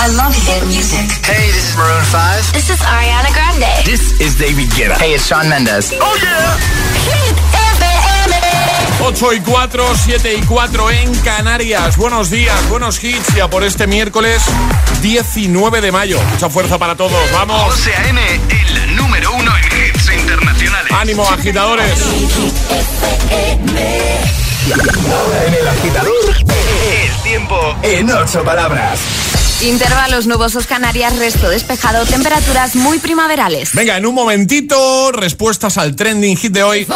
I love hit music. Hey, this is Maroon 5. This is Ariana Grande. This is David Guetta. Hey, it's Shawn Mendes. Oh yeah. Hit FM. 8 y 4, 7 y 4 en Canarias. Buenos días, buenos hits ya por este miércoles 19 de mayo. Mucha fuerza para todos, vamos. José A.M., el número uno en hits internacionales. Ánimo, agitadores. Ahora en el agitador, El tiempo en ocho palabras. Intervalos nubosos Canarias, resto despejado, temperaturas muy primaverales. Venga, en un momentito, respuestas al trending hit de hoy.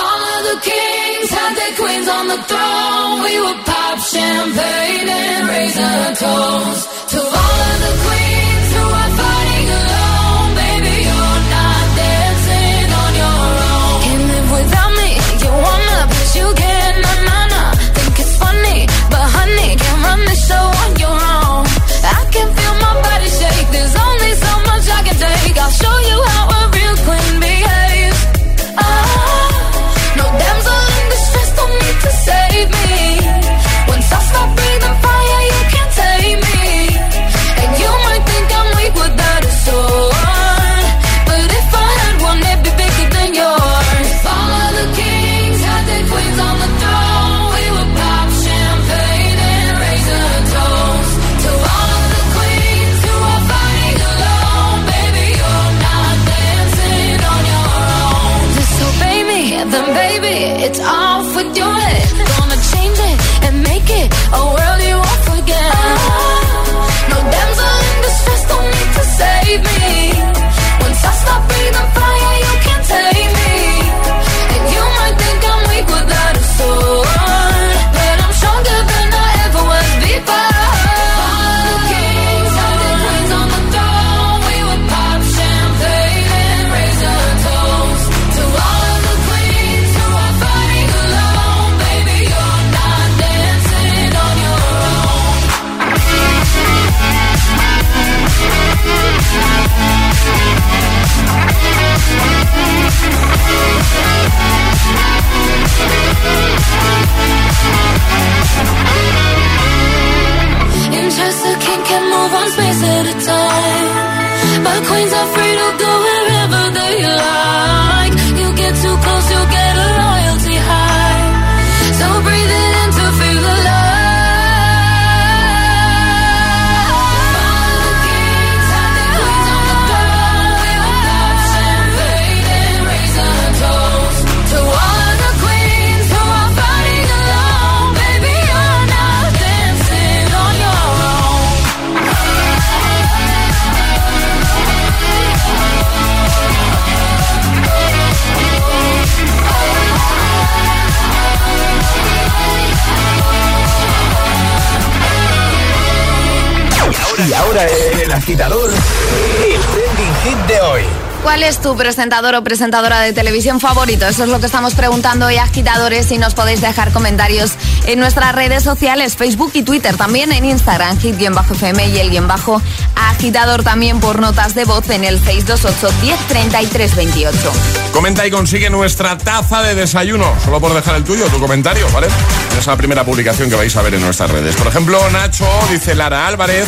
Es tu presentador o presentadora de televisión favorito? Eso es lo que estamos preguntando hoy, agitadores, y nos podéis dejar comentarios en nuestras redes sociales, Facebook y Twitter, también en Instagram, hit-fm y el guion bajo agitador también por notas de voz en el 628 1033 28. Comenta y consigue nuestra taza de desayuno. Solo por dejar el tuyo, tu comentario, ¿vale? En esa primera publicación que vais a ver en nuestras redes. Por ejemplo, Nacho dice Lara Álvarez,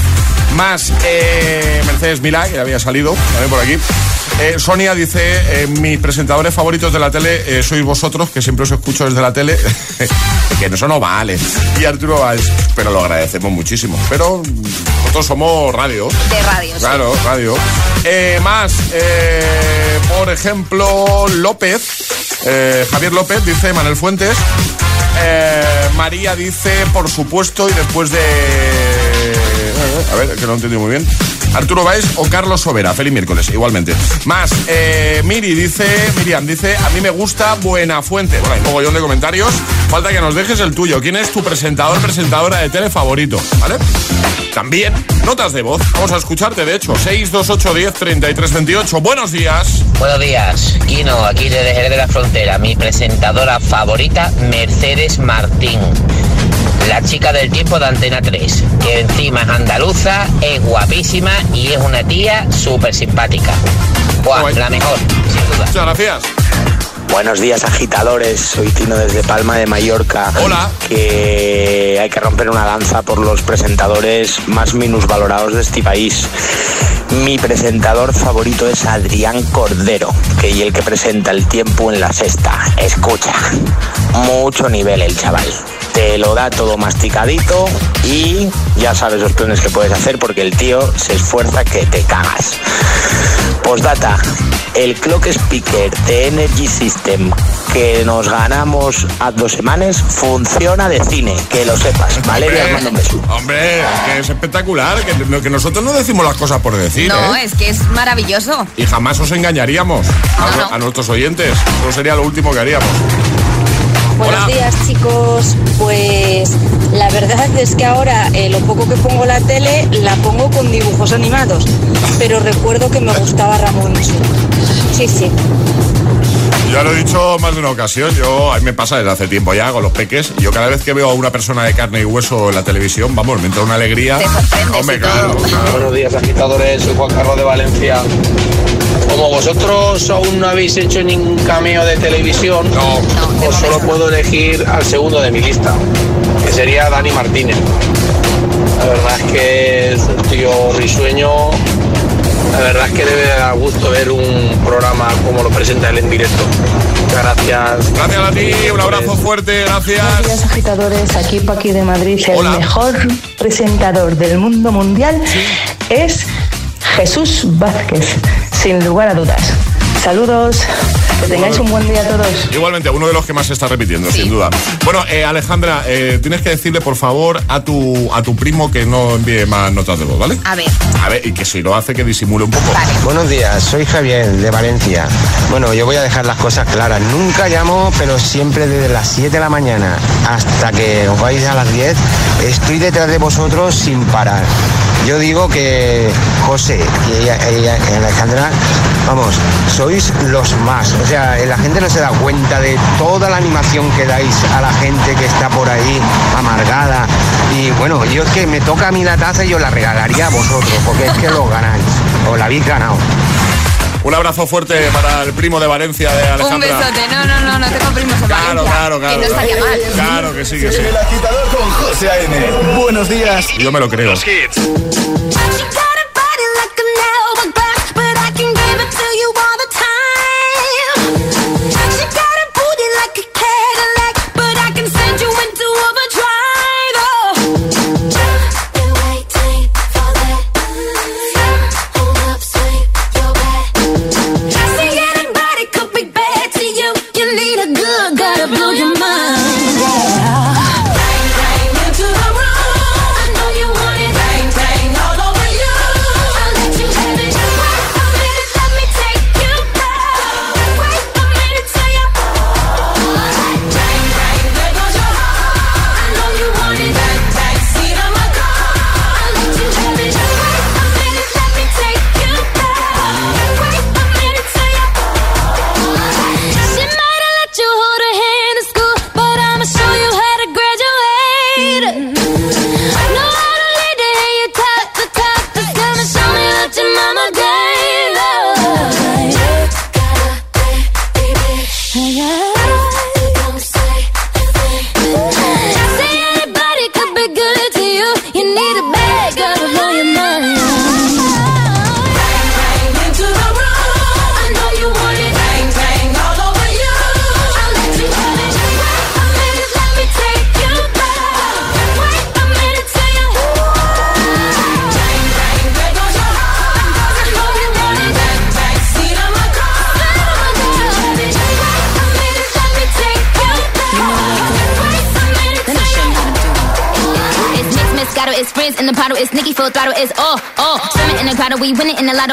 más eh, Mercedes Milá, que había salido también por aquí. Eh, Sonia dice, eh, mis presentadores favoritos de la tele eh, sois vosotros, que siempre os escucho desde la tele, que eso no vale. Y Arturo Valls, pero lo agradecemos muchísimo. Pero mm, nosotros somos radio. De radio, sí. Claro, radio. Eh, más, por ejemplo, López, Javier López dice, Manuel Fuentes, María dice, por supuesto, y después de... A ver, que no he entendido muy bien. Arturo Baez o Carlos Sobera. Feliz miércoles, igualmente. Más, eh, Miri dice, Miriam dice, a mí me gusta Buena Fuente. Bueno, un mogollón de comentarios. Falta que nos dejes el tuyo. ¿Quién es tu presentador, presentadora de tele favorito? ¿Vale? También, notas de voz. Vamos a escucharte, de hecho. 628 10 33 28. Buenos días. Buenos días, Kino, aquí desde Jerez de la Frontera. Mi presentadora favorita, Mercedes Martín. La chica del tiempo de Antena 3, que encima es andaluza, es guapísima y es una tía súper simpática. Buah, la mejor, sin duda. Muchas gracias. Buenos días, agitadores. Soy Tino desde Palma de Mallorca. Hola. Que hay que romper una danza por los presentadores más minusvalorados de este país. Mi presentador favorito es Adrián Cordero, que y el que presenta el tiempo en la sexta. Escucha, mucho nivel el chaval. Te lo da todo masticadito y ya sabes los planes que puedes hacer porque el tío se esfuerza que te cagas. Postdata, el clock speaker de Energy System que nos ganamos a dos semanas funciona de cine, que lo sepas. Valeria, mando un beso. Hombre, es que es espectacular, que, que nosotros no decimos las cosas por decir, No, ¿eh? es que es maravilloso. Y jamás os engañaríamos a, No, no. a nuestros oyentes. Eso sería lo último que haríamos. Buenos Hola. días chicos, pues la verdad es que ahora eh, lo poco que pongo la tele la pongo con dibujos animados, pero recuerdo que me gustaba Ramón. Sí, sí. Ya lo he dicho más de una ocasión, yo a mí me pasa desde hace tiempo ya con los peques. Yo cada vez que veo a una persona de carne y hueso en la televisión, vamos, me entra una alegría. Claro, todo. claro. Buenos días agitadores, soy Juan Carlos de Valencia. Como vosotros aún no habéis hecho ningún cameo de televisión, No, pues solo puedo elegir al segundo de mi lista, que sería Dani Martínez. La verdad es que es un tío risueño. La verdad es que debe dar gusto ver un programa como lo presenta él en directo. Muchas gracias. gracias a ti, un abrazo fuerte, gracias. agitadores, aquí Paqui de Madrid, Hola. mejor presentador del mundo mundial es Jesús Vázquez, sin lugar a dudas. Saludos, que tengáis un buen día a todos. Igualmente, uno de los que más se está repitiendo, sin duda. Bueno, eh, Alejandra, eh, tienes que decirle, por favor, a tu, a tu primo que no envíe más notas de voz, ¿vale? A ver, A ver, y que si lo hace, que disimule un poco. vale. Buenos días, soy Javier de Valencia. Bueno, yo voy a dejar las cosas claras. Nunca llamo, pero siempre desde las 7 de la mañana hasta que os vais a las 10, estoy detrás de vosotros sin parar. Yo digo que José y, y Alejandra, vamos, sois los más. O sea, la gente no se da cuenta de toda la animación que dais a la gente que está por ahí amargada. Y bueno, yo es que me toca a mí la taza y yo la regalaría a vosotros, porque es que lo ganáis. O la habéis ganado. Un abrazo fuerte para el primo de Valencia de Un Alejandra. besote. No, no, no, no tengo primos en Claro, Valencia. claro, claro. Que no estaría mal. Claro que sí, que sí. El agitador con José A.M. Buenos días. Yo me lo creo. Los hits.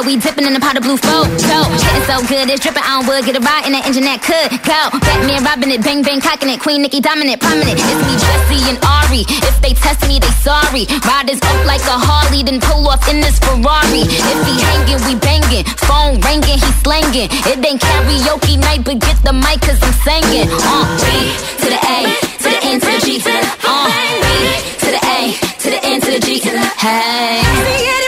We dipping in the pot of blue flow. So, getting so good, it's dripping, I don't would get a ride in that engine that could go. Batman robbing it, bang bang cocking it, Queen Nicki dominant, prominent. It's me, Jesse and Ari. If they test me, they sorry. Riders up like a Harley, then pull off in this Ferrari. If he hanging, we banging. Phone ringing, he slanging. It ain't karaoke night, but get the mic, cause I'm singing. Uh, B to the A, to the N, to the G, to the uh, B to the A, to the N, to the G, to the hey.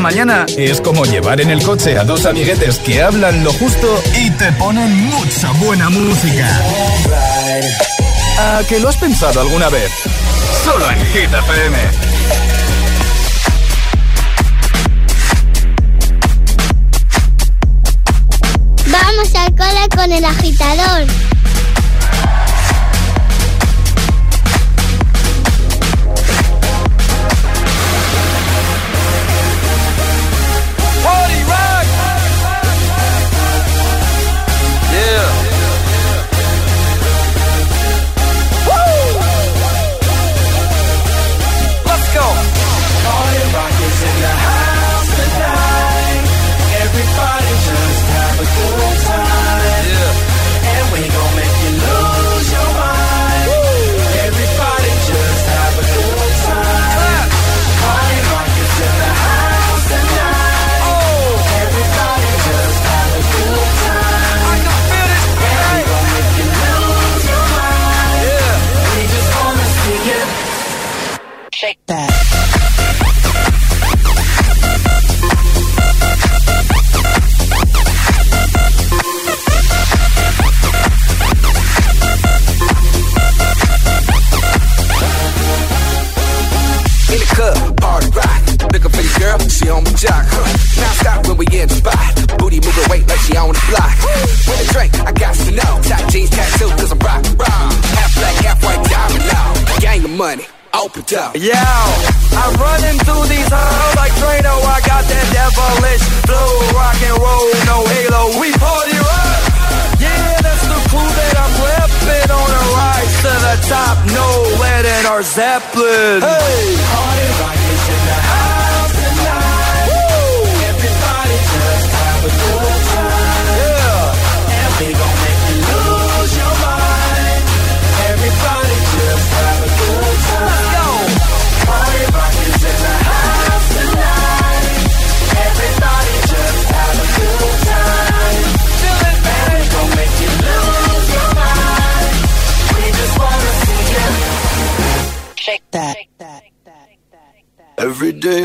Mañana es como llevar en el coche a dos amiguetes que hablan lo justo y te ponen mucha buena música. ¿A que lo has pensado alguna vez? Solo en Hit FM. Vamos al cole con el agitador. Zeppelin. Hey,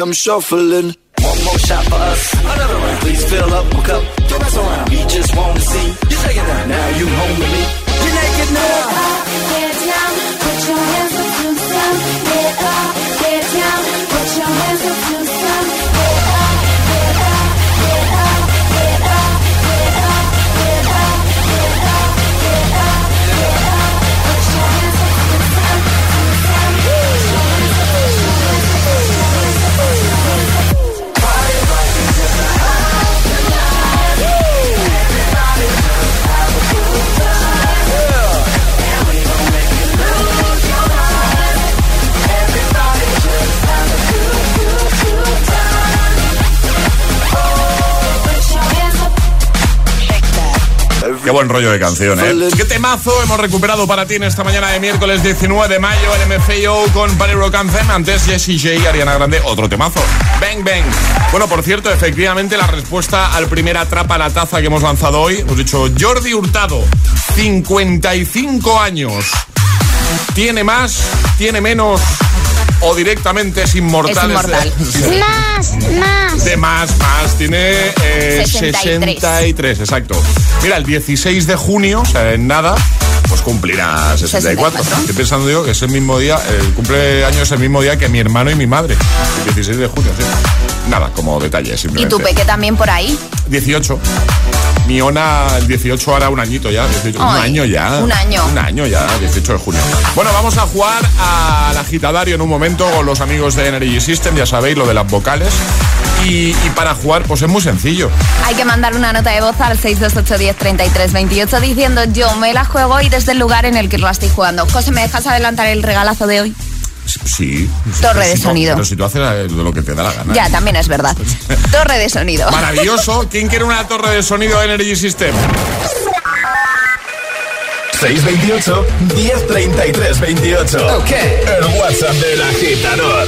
I'm shuffling. One more shot for us, another round. Please fill up a cup, don't mess around. We just want to see you shake it down. Now you home with me. Buen rollo de canción, ¿eh? Qué temazo hemos recuperado para ti en esta mañana de miércoles 19 de mayo, el MFAO con Party Rock Anthem. Antes Jessie J, Ariana Grande, otro temazo. Bang, bang. Bueno, por cierto, efectivamente, la respuesta al primer atrapa la taza que hemos lanzado hoy, hemos dicho Jordi Hurtado, 55 años. ¿Tiene más? ¿Tiene menos? ¿O directamente es inmortal? Es inmortal. de- Más, más. de más, más. Tiene eh, 63. 63, exacto. Mira, el 16 de junio, o sea, en nada, pues cumplirá 64. 64. Estoy pensando yo que es el mismo día, el cumpleaños es el mismo día que mi hermano y mi madre. El 16 de junio, sí. Nada, como detalle, Y simplemente. tu peque también por ahí. 18. Mi Ona, el 18 ahora un añito ya. 18, un año ya. un año. Un año ya, 18 de junio. Bueno, vamos a jugar al agitadario en un momento con los amigos de Energy System, ya sabéis, lo de las vocales. Y, y para jugar, pues es muy sencillo. Hay que mandar una nota de voz al 628103328 diciendo yo me la juego y desde el lugar en el que lo estoy jugando. José, ¿me dejas adelantar el regalazo de hoy? Sí. Torre de si no- sonido. Pero si tú haces lo que te da la gana. Ya, también es verdad. Torre de sonido. Maravilloso. ¿Quién quiere una torre de sonido Energy System? 628 1033 28. Ok. El WhatsApp del agitador.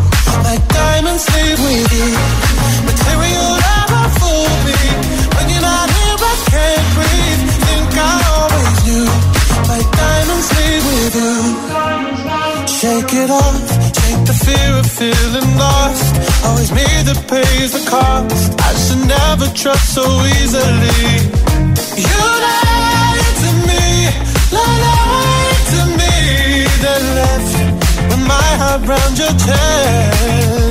Leave with you. Material never fool me. When you're not here, I can't breathe. Think I always knew. Diamonds with you. Shake it off. Take the fear of feeling lost. Always me that pays the cost. I should never trust so easily. You lied to me. Lied to me. Then left with my heart your chest.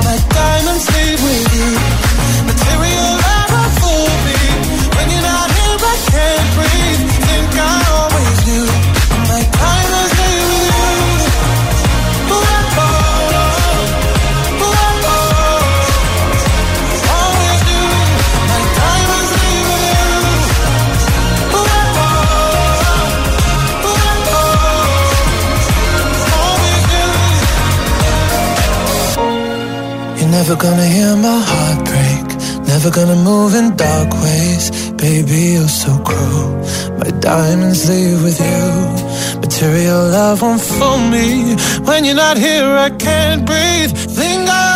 My diamonds leave with you. Material love won't fool me. When you're not here, I can't breathe. Think I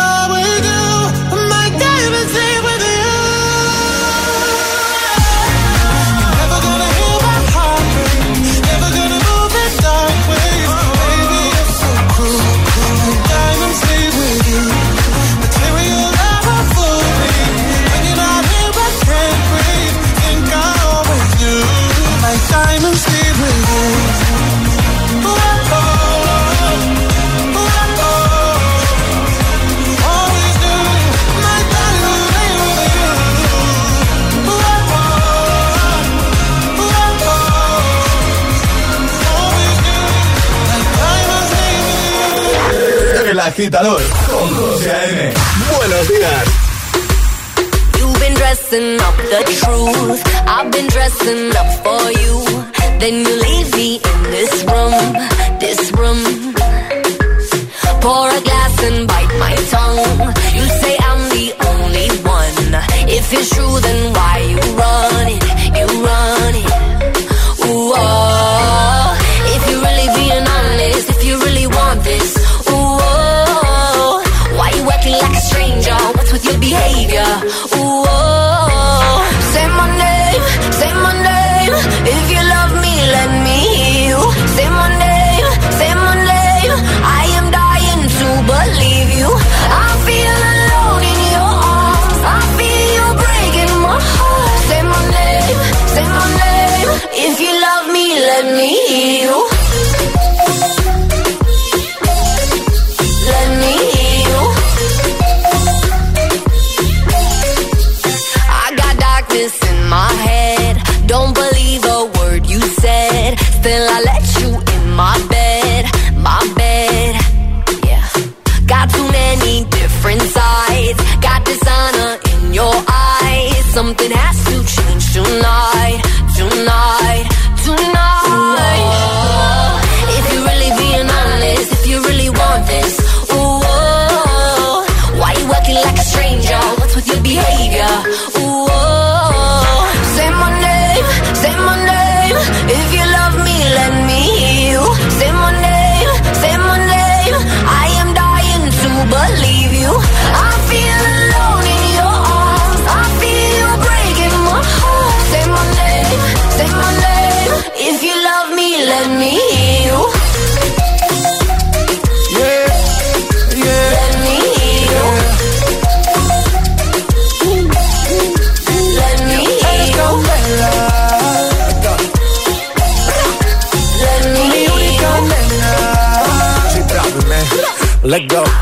agitador con José A.M. Buenos días. You've been dressing up the truth. I've been dressing up for you. Then you leave me in this room, this room. Pour a glass and bite my tongue. You say I'm the only one. If it's true, then why you run it? You run it. Ooh, oh. If you're really being honest, if you really want this, behavior?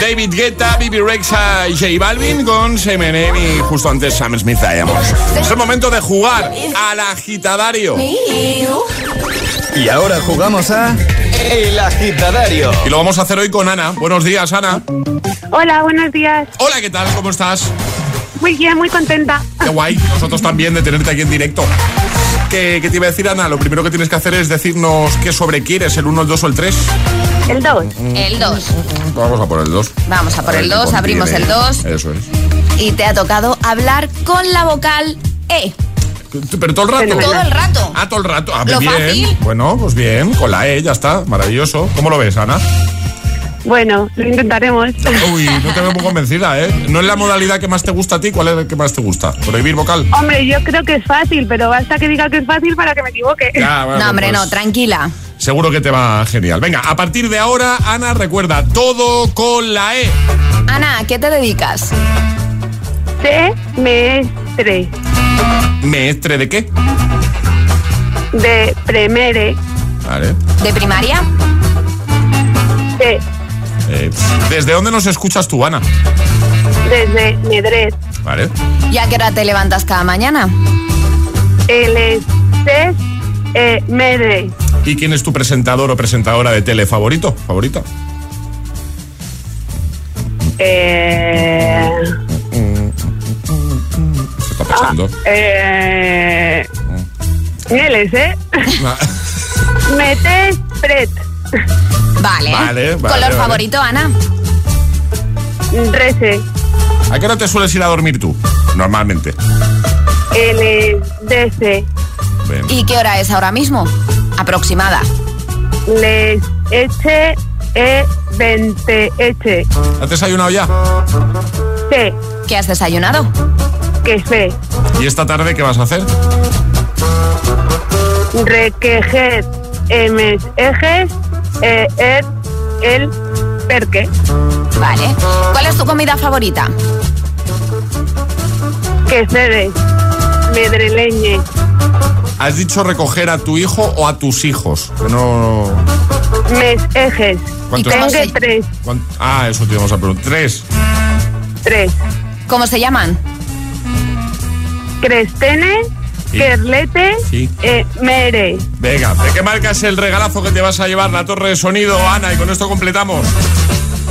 David Guetta, Bibi Rexa y J Balvin con Semenem y justo antes Sam Smith Diamonds. Es el momento de jugar al agitadario. Y ahora jugamos a El Agitadario. Y lo vamos a hacer hoy con Ana. Buenos días, Ana. Hola, buenos días. Hola, ¿qué tal? ¿Cómo estás? Muy bien, muy contenta. Qué guay. Nosotros también de tenerte aquí en directo. ¿Qué, qué te iba a decir, Ana? Lo primero que tienes que hacer es decirnos qué sobre quieres, el 1, el 2 o el 3. El 2. El 2. Vamos a por el 2. Vamos a por el ver qué 2, abrimos el 2 Eso es. y te ha tocado hablar con la vocal E. Pero todo el rato. Todo el rato. Ah, todo el rato. Ah, Lo bien. fácil. Bueno, pues bien. Con la E ya está. Maravilloso. ¿Cómo lo ves, Ana? Bueno, lo intentaremos. Uy, no te veo muy convencida, ¿eh? ¿No es la modalidad que más te gusta a ti? ¿Cuál es la que más te gusta? ¿Prohibir vocal? Hombre, yo creo que es fácil, pero basta que diga que es fácil para que me equivoque. Ya, bueno, no, hombre, pues no, tranquila. Seguro que te va genial. Venga, a partir de ahora, Ana, recuerda, todo con la E. Ana, ¿a qué te dedicas? Semestre ¿Meestre de qué? de Premere Vale. ¿De primaria? de Eh, ¿Desde dónde nos escuchas tú, Ana? desde Medret. Vale. ¿Y a qué hora te levantas cada mañana? El estés eh, Medre. ¿Y quién es tu presentador o presentadora de tele favorito? ¿Favorita? Eh, ¿Qué está pasando? eh, Nieles, ¿eh? Ah, Metes Pret. Vale. Vale, vale, ¿Color vale. favorito, Ana? Rece. ¿A qué hora te sueles ir a dormir tú? Normalmente. LDC. Ven. ¿Y qué hora es ahora mismo? Aproximada. Les eche e 20 eche. ¿Has desayunado ya? C. ¿Qué has desayunado? Que fe. ¿Y esta tarde qué vas a hacer? Requejet. Emes ejes. E et el perque. Vale. ¿Cuál es tu comida favorita? Que cedes. Medreleñe. ¿Has dicho recoger a tu hijo o a tus hijos? Que no... Mes ejes. ¿Cuántos? Tengo se- tres. ¿Cuán- Ah, eso te íbamos a preguntar. Tres. Tres. ¿Cómo se llaman? Crestene. Sí. Kerlete. Sí. eh, mere. Venga, ¿de qué marca es el regalazo que te vas a llevar? La torre de sonido, Ana, y con esto completamos.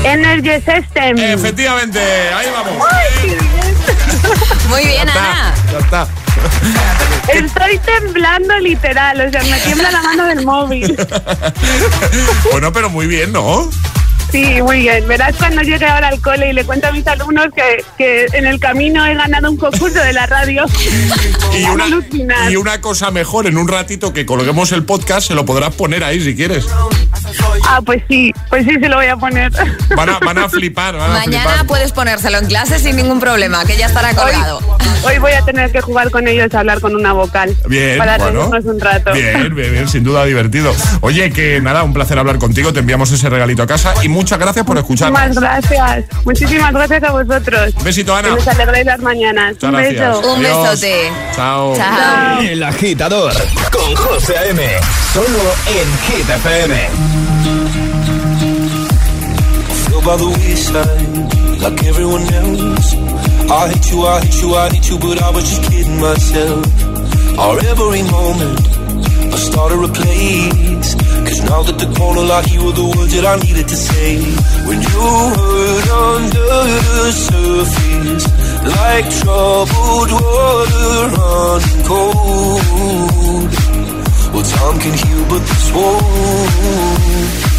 Energy System. Efectivamente, ahí vamos. Muy bien, Ya está, Ana. ya está. Estoy temblando literal, o sea, me tiembla la mano del móvil. Bueno, pero muy bien, ¿no? Sí, muy bien. Verás cuando llegue ahora al cole y le cuento a mis alumnos que, que en el camino he ganado un concurso de la radio. Y una, y una cosa mejor, en un ratito que colguemos el podcast, se lo podrás poner ahí si quieres. Ah, pues sí, pues sí, se lo voy a poner. Van a, van a flipar, van a Mañana flipar. puedes ponérselo en clase sin ningún problema, que ya estará colgado. Hoy voy a tener que jugar con ellos a hablar con una vocal. Bien, Para bueno. un rato. Bien, bien, bien, sin duda divertido. Oye, que nada, un placer hablar contigo. Te enviamos ese regalito a casa y muchas gracias por escucharnos. Muchísimas gracias. Muchísimas gracias a vosotros. Un besito, Ana. Que nos alegréis las mañanas. Muchas un gracias. beso. Un Adiós. besote. Chao. Chao. El agitador con José A.M. Solo en FM. By the wayside like everyone else. I hate you, I hate you, I hate you, but I was just kidding myself. Our every moment, I started a place. Cause now that the corner lock, you were the words that I needed to say. When you hurt under the surface, like troubled water running cold. Well, time can heal, but this won't.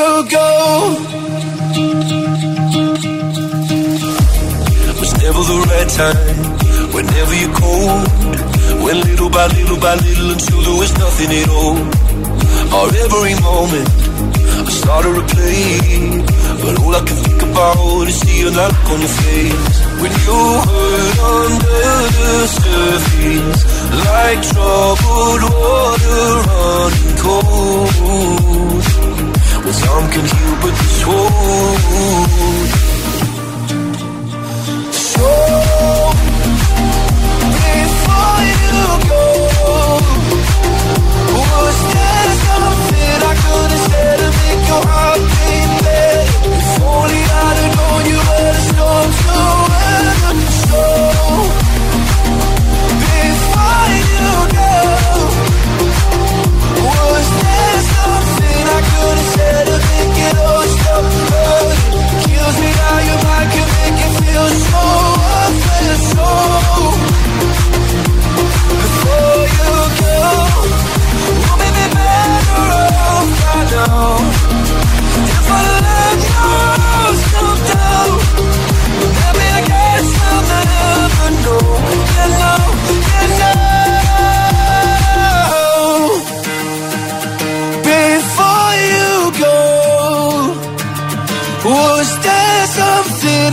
you go. was never the right time. Whenever you're cold, went little by little by little until there was nothing at all. Or every moment, I started to play, but all I can think about is seeing that look on your face when you hurt under the surface, like troubled water running cold. Cause I'm but but told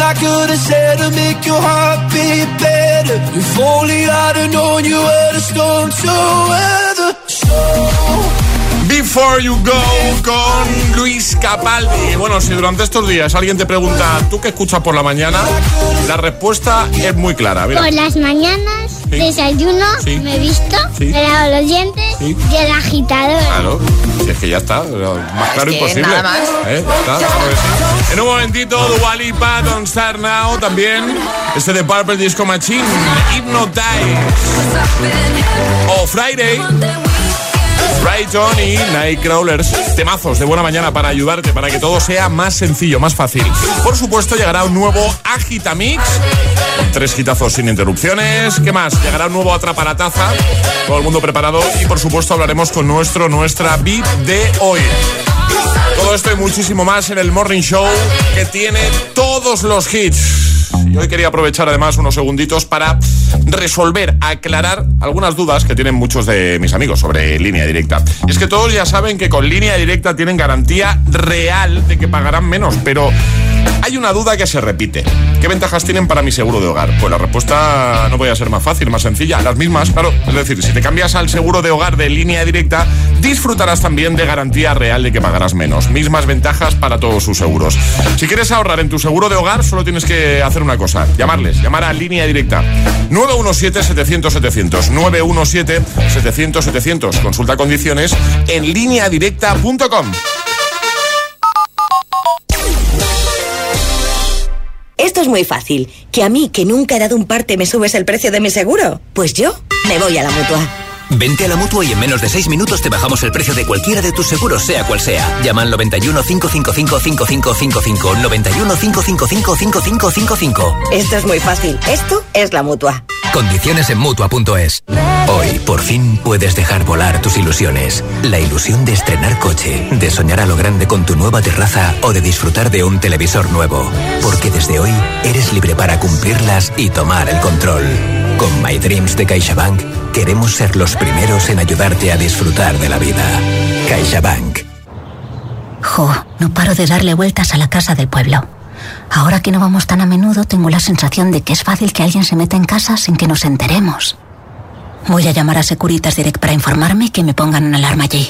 I could have said to make your heart beat better? If only I'd have known you were the storm to weather. So Before You Go con Luis Capaldi. Bueno, si durante estos días alguien te pregunta, ¿tú qué escuchas por la mañana? La respuesta es muy clara. Mira. Por las mañanas Sí. desayuno, Sí. me visto, Sí. me lavo los dientes Sí. y el agitador. Claro, es que ya está, más claro que imposible. nada más. ¿Eh? Está, sí. En un momentito, Dua Lipa, Don't Start Now, también este de Purple Disco Machine, Hypnotize, o Friday, Brighton y Nightcrawlers, temazos de buena mañana para ayudarte, para que todo sea más sencillo, más fácil. Por supuesto, llegará un nuevo Agitamix, tres gitazos sin interrupciones. ¿Qué más? Llegará un nuevo Atrapa la Taza, todo el mundo preparado y por supuesto hablaremos con nuestro, nuestra beat de hoy. Todo esto y muchísimo más en el Morning Show que tiene todos los hits. Y hoy quería aprovechar además unos segunditos para resolver, aclarar algunas dudas que tienen muchos de mis amigos sobre línea directa. Y es que todos ya saben que con línea directa tienen garantía real de que pagarán menos, pero hay una duda que se repite. ¿Qué ventajas tienen para mi seguro de hogar? Pues la respuesta no puede ser más fácil, más sencilla. Las mismas, claro. Es decir, si te cambias al seguro de hogar de línea directa, disfrutarás también de garantía real de que pagarás menos. Mismas ventajas para todos sus seguros. Si quieres ahorrar en tu seguro de hogar, solo tienes que hacer una cosa. Llamarles, llamar a línea directa. 917-700-700. 917-700-700. Consulta condiciones en lineadirecta.com. Esto es muy fácil. ¿Que a mí, que nunca he dado un parte, me subes el precio de mi seguro? Pues yo me voy a la mutua. Vente a la mutua y en menos de 6 minutos te bajamos el precio de cualquiera de tus seguros, sea cual sea. Llama al 91 555 5555. 91 555 5555. Esto es muy fácil. Esto es la mutua. Condiciones en mutua.es. Hoy, por fin, puedes dejar volar tus ilusiones. La ilusión de estrenar coche, de soñar a lo grande con tu nueva terraza o de disfrutar de un televisor nuevo. Porque desde hoy eres libre para cumplirlas y tomar el control. Con My Dreams de CaixaBank, queremos ser los primeros en ayudarte a disfrutar de la vida. CaixaBank. Jo, no paro de darle vueltas a la casa del pueblo. Ahora que no vamos tan a menudo, tengo la sensación de que es fácil que alguien se meta en casa sin que nos enteremos. Voy a llamar a Securitas Direct para informarme que me pongan una alarma allí.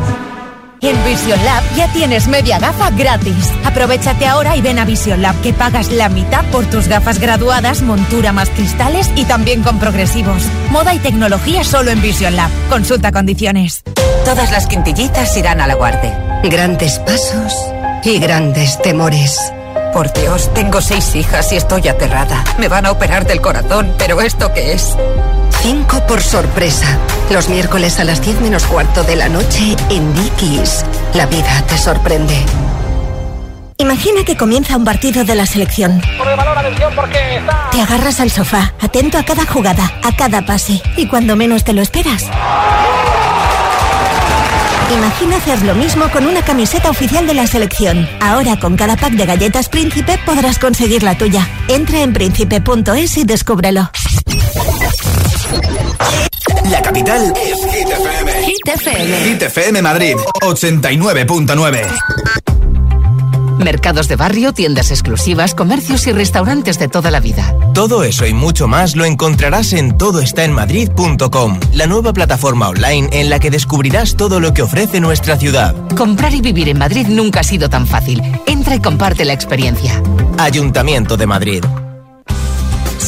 En Vision Lab ya tienes media gafa gratis. Aprovechate ahora y ven a Vision Lab que pagas la mitad por tus gafas graduadas, montura más cristales y también con progresivos. Moda y tecnología solo en Vision Lab. Consulta condiciones. Todas las quintillitas irán a la guardia. Grandes pasos y grandes temores. Por Dios, tengo seis hijas y estoy aterrada. Me van a operar del corazón, pero ¿esto qué es? Cinco por sorpresa. Los miércoles a las 10 menos cuarto de la noche en Dickies. La vida te sorprende. Imagina que comienza un partido de la selección. Te agarras al sofá, atento a cada jugada, a cada pase, y cuando menos te lo esperas. Imagina hacer lo mismo con una camiseta oficial de la selección. Ahora con cada pack de galletas Príncipe podrás conseguir la tuya. Entra en príncipe.es y descúbrelo. La capital es Hit FM. Hit FM. Hit FM Madrid, 89.9. Mercados de barrio, tiendas exclusivas, comercios y restaurantes de toda la vida. Todo eso y mucho más lo encontrarás en todoestaenmadrid.com, la nueva plataforma online en la que descubrirás todo lo que ofrece nuestra ciudad. Comprar y vivir en Madrid nunca ha sido tan fácil. Entra y comparte la experiencia. Ayuntamiento de Madrid.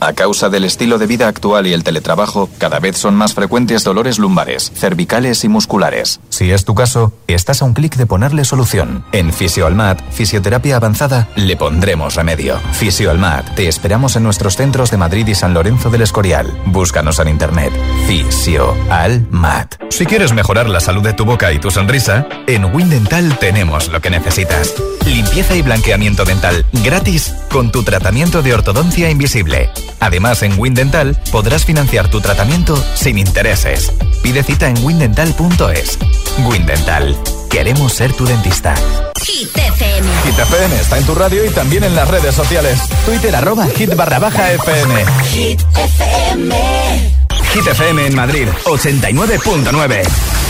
A causa del estilo de vida actual y el teletrabajo, cada vez son más frecuentes dolores lumbares, cervicales y musculares. Si es tu caso, estás a un clic de ponerle solución. En Fisioalmat, Fisioterapia Avanzada, le pondremos remedio. Fisioalmat, te esperamos en nuestros centros de Madrid y San Lorenzo del Escorial. Búscanos en internet. Fisioalmat. Si quieres mejorar la salud de tu boca y tu sonrisa, en Windental tenemos lo que necesitas. Limpieza y blanqueamiento dental gratis con tu tratamiento de ortodoncia invisible. Además, en Windental podrás financiar tu tratamiento sin intereses. Pide cita en windental.es. Windental. Queremos ser tu dentista. Hit FM. Hit FM está en tu radio y también en las redes sociales. Twitter arroba hit barra baja FM. Hit FM. Hit FM en Madrid, 89.9.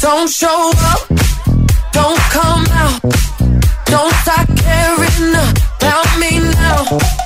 Don't show up, don't come out. Don't start caring about me now.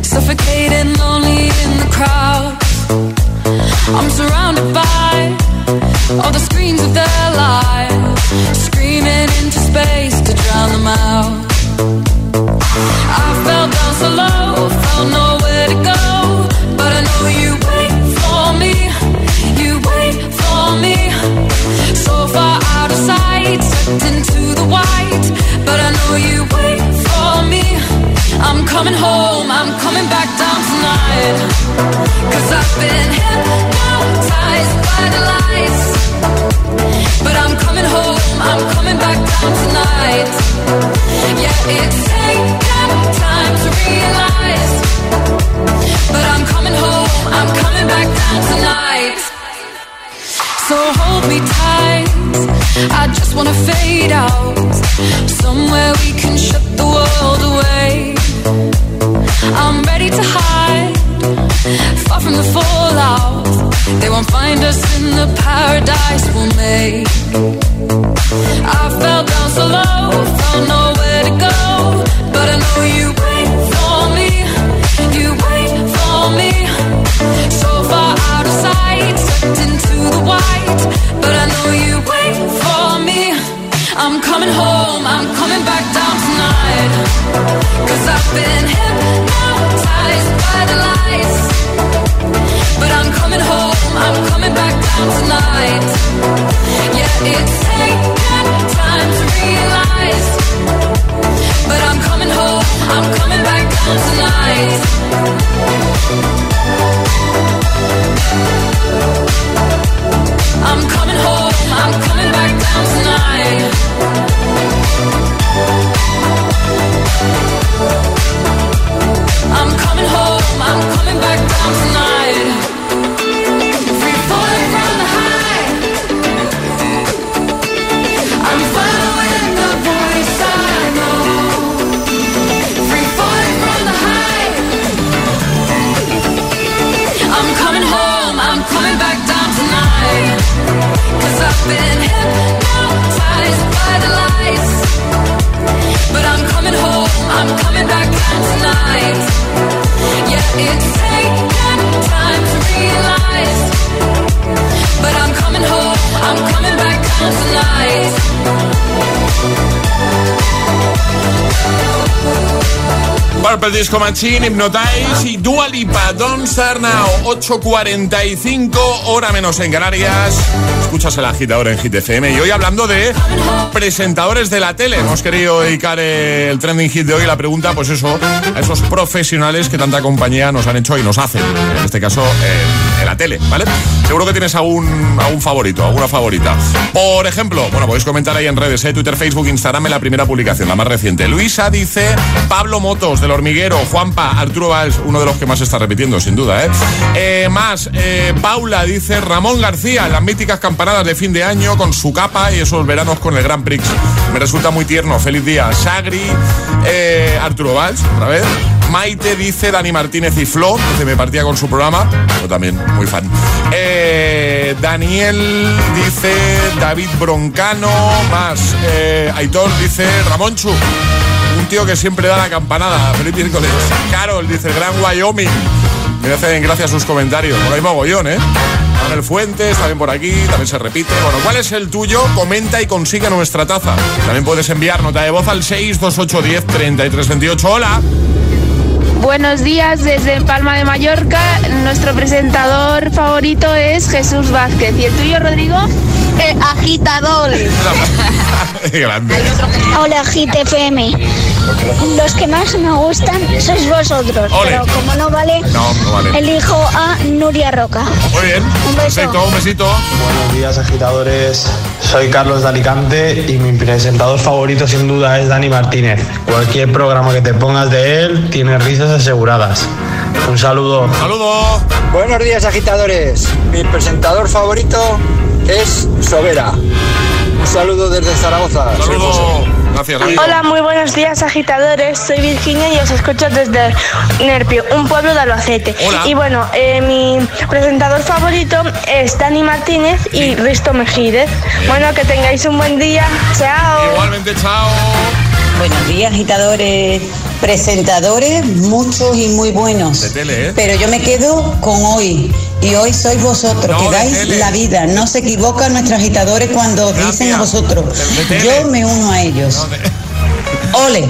suffocating lonely in the crowd. I'm surrounded by all the screens of the Disco Machine, Hypnotize y Dua Lipa, Don't Start Now, 8.45, hora menos en Canarias. Escuchas el agitador en Hit FM y hoy hablando de presentadores de la tele. Hemos querido dedicar el trending hit de hoy, la pregunta, pues eso, a esos profesionales que tanta compañía nos han hecho y nos hacen, en este caso en la tele, ¿vale? Seguro que tienes algún, algún favorito, alguna favorita. Por ejemplo, bueno, podéis comentar ahí en redes, ¿eh? Twitter, Facebook, Instagram, en la primera publicación, la más reciente. Luisa dice Pablo Motos del Hormiguero, Juanpa, Arturo Valls, uno de los que más está repitiendo, sin duda, ¿eh? Eh, más, eh, Paula dice Ramón García, las míticas campanadas de fin de año con su capa y esos veranos con el Grand Prix. Me resulta muy tierno, feliz día. Sagri, eh, Arturo Valls, otra vez. Maite dice Dani Martínez y Flo, que me partía con su programa. Yo también, muy fan. Eh, Daniel dice David Broncano, más. Eh, Aitor dice Ramonchu. Un tío que siempre da la campanada. Feliz miércoles. Carol dice el Gran Wyoming. Me hacen gracia sus comentarios. Por ahí mogollón, ¿eh? Manuel Fuentes, también por aquí, también se repite. Bueno, ¿cuál es el tuyo? Comenta y consigue nuestra taza. También puedes enviar nota de voz al 628103328. Hola. Buenos días desde Palma de Mallorca. Nuestro presentador favorito es Jesús Vázquez. ¿Y el tuyo, Rodrigo? Eh, agitador. Grande. Hola, Hit FM. Los que más me gustan sois vosotros, Ole. pero como no vale, No, no vale. elijo a Nuria Roca. Muy bien. Un beso. Perfecto, un besito. Buenos días agitadores, soy Carlos de Alicante y mi presentador favorito sin duda es Dani Martínez. Cualquier programa que te pongas de él tiene risas aseguradas. Un saludo. Saludo. Buenos días agitadores. Mi presentador favorito es Sobera. Un saludo desde Zaragoza. Soy José. Gracias, Hola, muy buenos días, agitadores. Soy Virginia y os escucho desde Nerpio, un pueblo de Albacete. Hola. Y bueno, eh, mi presentador favorito es Dani Martínez y Risto Mejírez. Bueno, que tengáis un buen día. Chao. Igualmente, chao. Buenos días, agitadores. Presentadores, muchos y muy buenos. De tele, ¿eh? Pero yo me quedo con hoy. Y hoy sois vosotros, No, que dais la vida. No se equivocan nuestros agitadores cuando os dicen a vosotros. Yo me uno a ellos. Ole,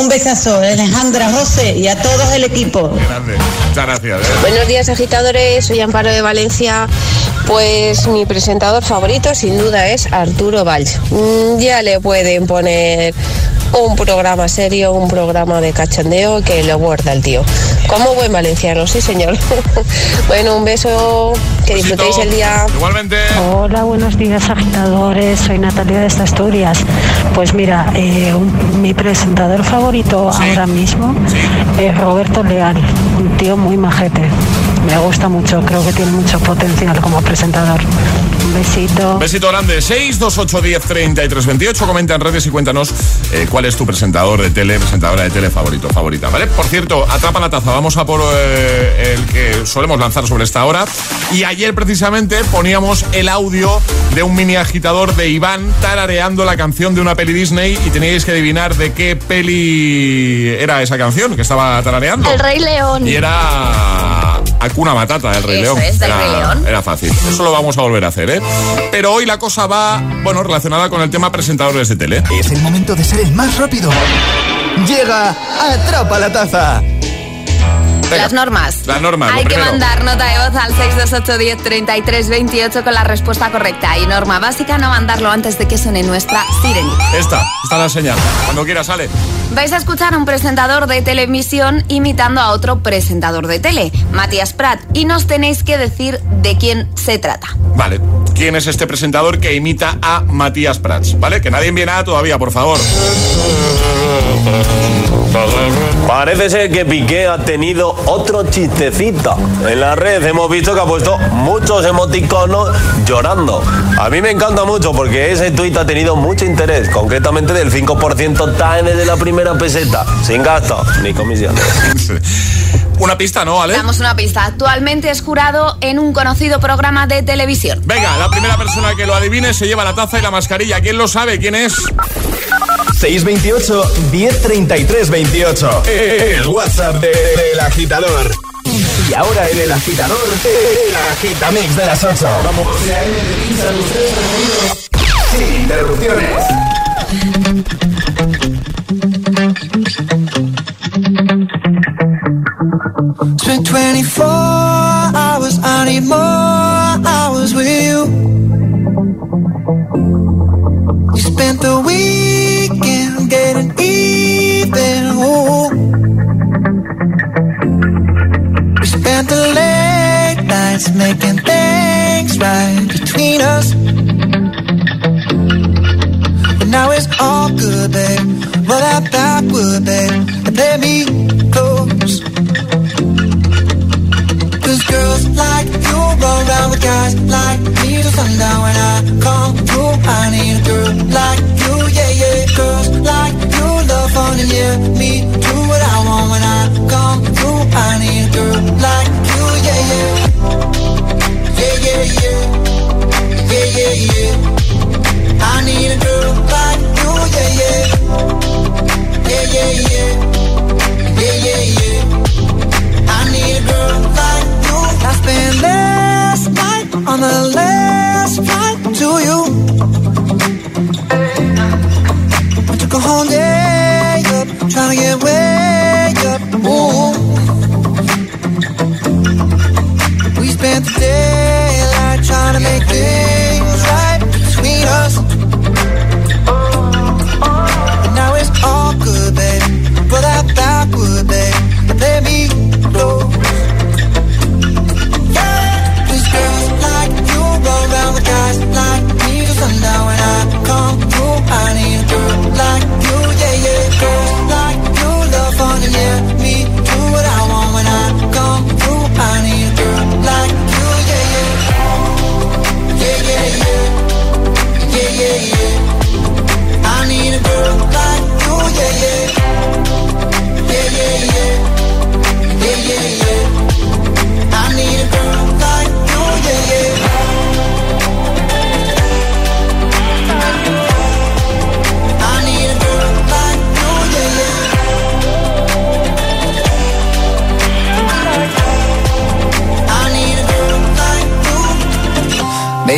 un besazo, Alejandra, José y a todos el equipo. Grande. Muchas gracias. ¿eh? Buenos días, agitadores. Soy Amparo de Valencia. Pues mi presentador favorito, sin duda, es Arturo Valls. Mm, Ya le pueden poner un programa serio, un programa de cachondeo que lo guarda el tío. Como buen valenciano, sí, señor. bueno, un beso. Que disfrutéis el día. Igualmente. Hola, buenos días agitadores, soy Natalia de esta Asturias. Pues mira, eh, un- mi presentador favorito ahora mismo es Roberto Leal, un tío muy majete. Me gusta mucho, creo que tiene mucho potencial como presentador. Un besito. Besito grande. 628103328. Comenta en redes y cuéntanos eh, cuál es tu presentador de tele, presentadora de tele favorito, favorita, ¿vale? Por cierto, atrapa la taza. Vamos a por eh, el que solemos lanzar sobre esta hora. Y ayer precisamente poníamos el audio de un mini agitador de Iván tarareando la canción de una peli Disney y teníais que adivinar de qué peli era esa canción que estaba tarareando. El Rey León. Y era Hakuna Matata del Rey Eso León. es, del era, Rey León. Era fácil. Eso lo vamos a volver a hacer, ¿eh? Pero hoy la cosa va, bueno, relacionada con el tema presentadores de tele. Es el momento de ser el más rápido. Llega Atrapa la Taza. Las normas. Las normas, Hay que mandar nota de voz al 628103328 con la respuesta correcta. Y norma básica, no mandarlo antes de que suene nuestra sirenita. Esta, esta es la señal. Cuando quiera sale. Vais a escuchar a un presentador de televisión imitando a otro presentador de tele, Matías Prat, y nos tenéis que decir de quién se trata. Vale. ¿Quién es este presentador que imita a Matías Prats? ¿Vale? Que nadie envíe nada todavía, por favor. Parece ser que Piqué ha tenido otro chistecito. En la red hemos visto que ha puesto muchos emoticonos llorando. A mí me encanta mucho porque ese tuit ha tenido mucho interés, concretamente del 5% time de la primera peseta, sin gasto ni comisiones. Una pista, ¿no, Ale? Damos una pista. Actualmente es jurado en un conocido programa de televisión. Venga, la primera persona que lo adivine se lleva la taza y la mascarilla. ¿Quién lo sabe? ¿Quién es? 628 1033 28. El WhatsApp de- del agitador. Y ahora en el agitador, el agitamix de las 8. Vamos. Sin interrupciones. 24 hours, I need more hours with. You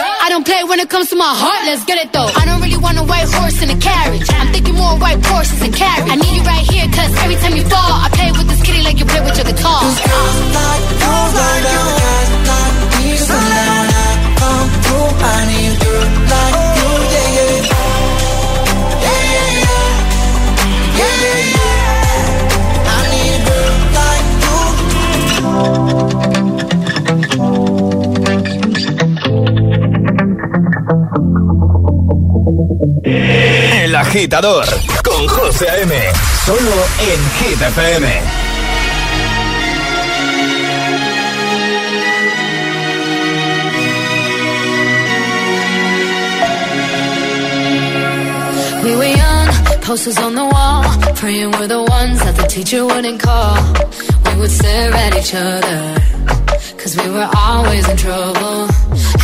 I don't play when it comes to my heart, let's get it though. I don't really want a white horse in a carriage. I'm thinking more white horses and carriage. I need you right here, cause every time you fall, I play with this kitty like you play with your guitar. Cause girls like you around with guys like me sundown I come through. I need girl like you, yeah. Yeah, yeah, yeah. Yeah, yeah, yeah. I need a girl like you. El agitador con José A.M. Solo en Hit FM. We were young, posters on the wall, praying we're the ones that the teacher wouldn't call. We would stare at each other, cause we were always in trouble.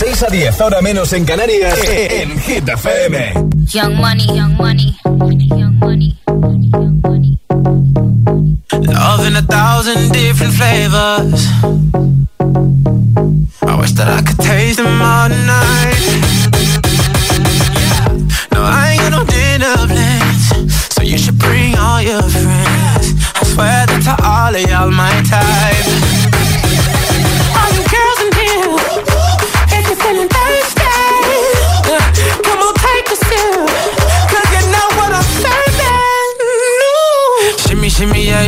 6 a 10, ahora menos en Canarias, eh, eh, en eh. Hit FM. Young money, young money, young money, young money. Love in a thousand different flavors. I wish that I could taste them all night. No, I ain't got no dinner plans, so you should bring all your friends. I swear that to all of y'all my type.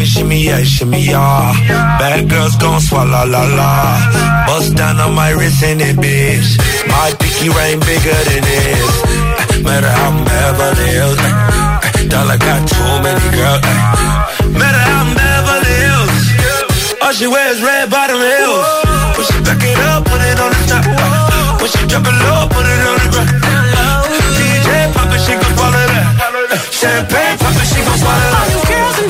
Shimmy, shimmy, yeah, shimmy, yeah. Bad girls gon' swallow la la. Bust down on my wrist in it, bitch. My pinky ring bigger than this. Matter how I'm Beverly Hills. Dollar got too many girls. Matter how I'm Beverly Hills. All she wears red bottom heels. When she back it up, put it on the top. When she drop it low, put it on the ground. DJ pop it, she gon' swallow that. Champagne pop it, she gon' swallow that.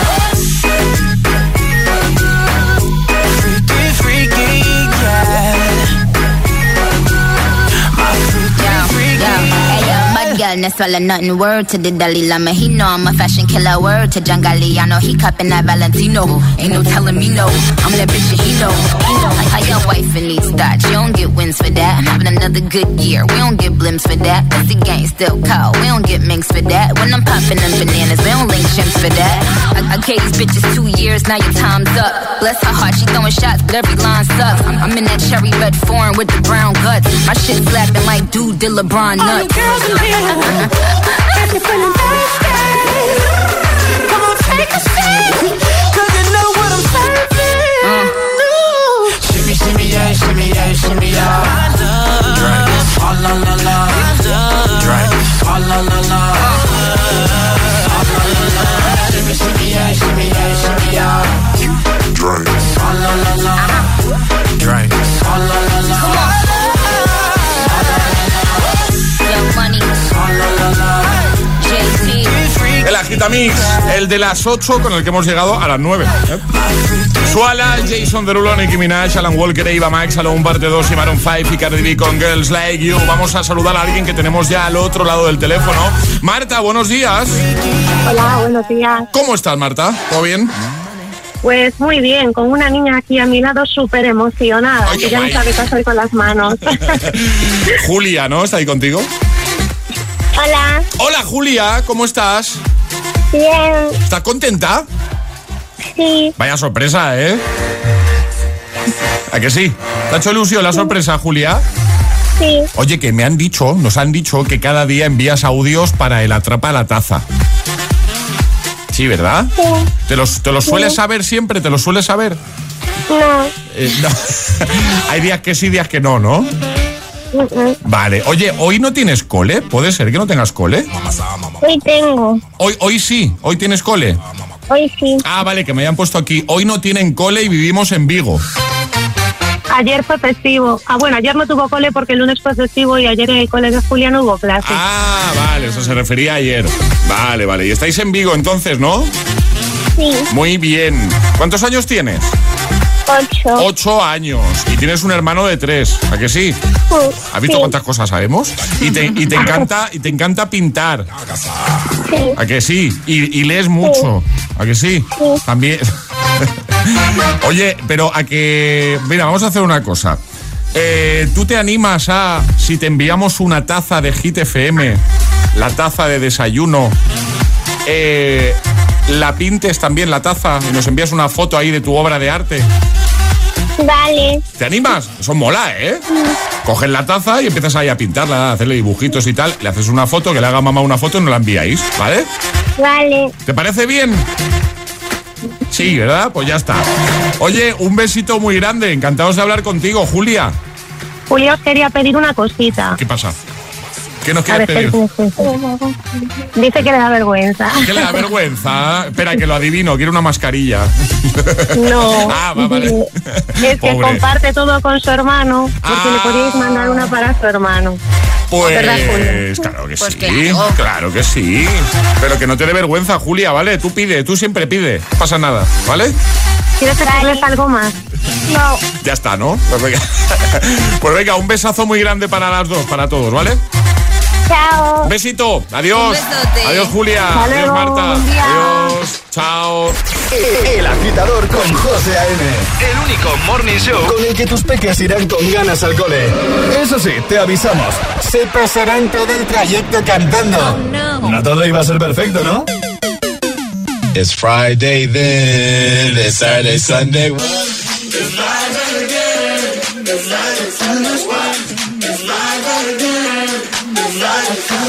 Yo, bad girl, no swallow nothing. Word to the Dalai Lama. He know I'm a fashion killer. Word to John Galliano. He cupping that Valentino. Ain't no telling me no. I'm that bitch that he know. He know. Like how your wife and needs that. You don't get wins for that. I'm having another good year. We don't get blimps for that. That's the game still cold. We don't get minks for that. When I'm popping them bananas, we don't link chimps for that. I, I gave these bitches two years. Now your time's up. Bless her heart. She throwing shots, but every line sucks. I'm, I'm in that cherry red foreign with the brown guts. My shit slapping like dude did LeBron All you nuts. girls in here, if you're feeling thirsty, come on take a sip, 'cause you know what I'm serving. Shimmy, shimmy, yeah, shimmy, yeah, shimmy, yeah. Drink, swalla la la. Drink, swalla la la. Swalla la la. Shimmy, shimmy, yeah, shimmy, yeah, shimmy, yeah. Drink, swalla la la. Drink, swalla la la. Young El de las 8 con el que hemos llegado a las 9. ¿eh? Suala, Jason Derulo, Nicki Minaj, Alan Walker, Eva Max, Alone Parte 2 y Maroon 5 y Cardi B con Girls Like You. Vamos a saludar a alguien que tenemos ya al otro lado del teléfono. Marta, buenos días. Hola, buenos días. ¿Cómo estás, Marta? ¿Todo bien? Pues muy bien, con una niña aquí a mi lado súper emocionada, Ay, que ya no sabe qué hacer con las manos. Julia, ¿no? ¿Está ahí contigo? Hola. Hola, Julia, ¿cómo estás? Bien. ¿Estás contenta? Sí. Vaya sorpresa, ¿eh? ¿A que sí? ¿Te ha hecho ilusión la sorpresa, Julia? Sí. Oye, que me han dicho, nos han dicho que cada día envías audios para el Atrapa la Taza. Sí, ¿verdad? Sí. ¿Te los, te los sueles saber siempre? ¿Te los sueles saber? No. Eh, no. Hay días que sí, días que no, ¿no? Vale. Oye, ¿hoy no tienes cole? ¿Puede ser que no tengas cole? Hoy tengo. Hoy, hoy sí, hoy tienes cole. Hoy sí. Ah, vale, que me hayan puesto aquí. Hoy no tienen cole y vivimos en Vigo. Ayer fue festivo. Ah, bueno, ayer no tuvo cole porque el lunes fue festivo y ayer en el cole de Julia no hubo clase. Ah, vale, eso se refería ayer. Vale, vale. Y estáis en Vigo entonces, ¿no? Sí. Muy bien. ¿Cuántos años tienes? Ocho. Ocho años. Y tienes un hermano de tres. ¿A que sí? ¿Has visto Sí. cuántas cosas sabemos? Y te, y te encanta, y te encanta pintar. Sí. ¿A que sí? Y, y lees mucho. ¿A que sí? También. Oye, pero a que. Mira, vamos a hacer una cosa. Eh, ¿Tú te animas a, si te enviamos una taza de Hit FM, la taza de desayuno, eh, la pintes también la taza y nos envías una foto ahí de tu obra de arte? Vale. ¿Te animas? Eso mola, ¿eh? Coges la taza y empiezas ahí a pintarla, a hacerle dibujitos y tal. Le haces una foto, que le haga mamá una foto y nos la enviáis, ¿vale? Vale. ¿Te parece bien? Sí, ¿verdad? Pues ya está. Oye, un besito muy grande. Encantados de hablar contigo, Julia. Julio, os quería pedir una cosita. ¿Qué pasa? ¿Qué nos quieres pedir? Dice que le da vergüenza. ¿Qué le da vergüenza? Espera, que lo adivino. Quiere una mascarilla. No. ah, va, vale. Es que Pobre. comparte todo con su hermano, porque le podéis mandar una para su hermano. ¿Verdad, Pues claro que sí, claro. que sí. Pero que no te dé vergüenza, Julia, ¿vale? Tú pide, tú siempre pide. No pasa nada, ¿vale? ¿Quieres pedirles algo más? No. Ya está, ¿no? Pues venga. Pues venga, un besazo muy grande para las dos, para todos, ¿vale? Chao. Un besito. Adiós. Un. Adiós, Julia. Hasta Adiós, Marta. Adiós. Chao. El agitador con José A.M. El único morning show con el que tus peques irán con ganas al cole. Eso sí, te avisamos. Se pasarán todo el trayecto cantando. no. todo iba a ser perfecto, ¿no? It's Friday then, it's Saturday, Sunday.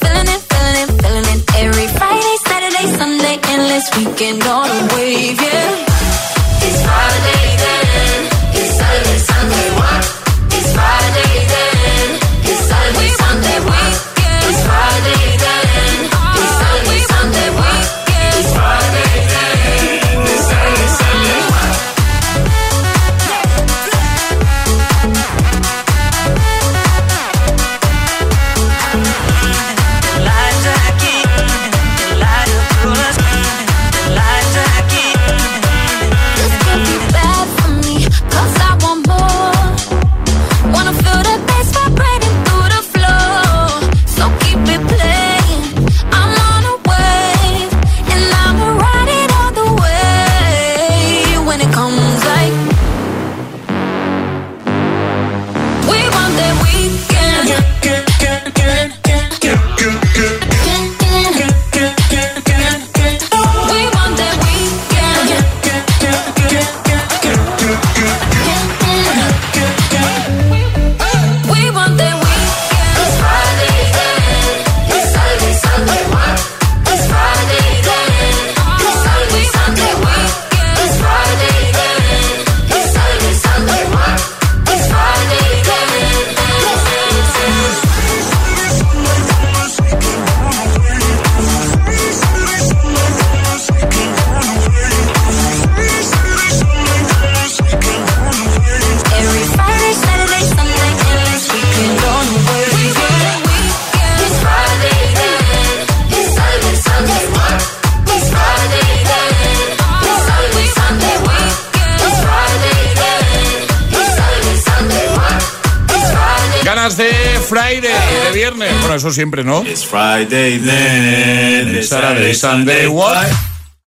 Feeling it, feeling it, feeling it. Every Friday, Saturday, Sunday, endless weekend on a wave, yeah. It's Friday then. Siempre, ¿no? It's Friday then, Saturday, Sunday, what?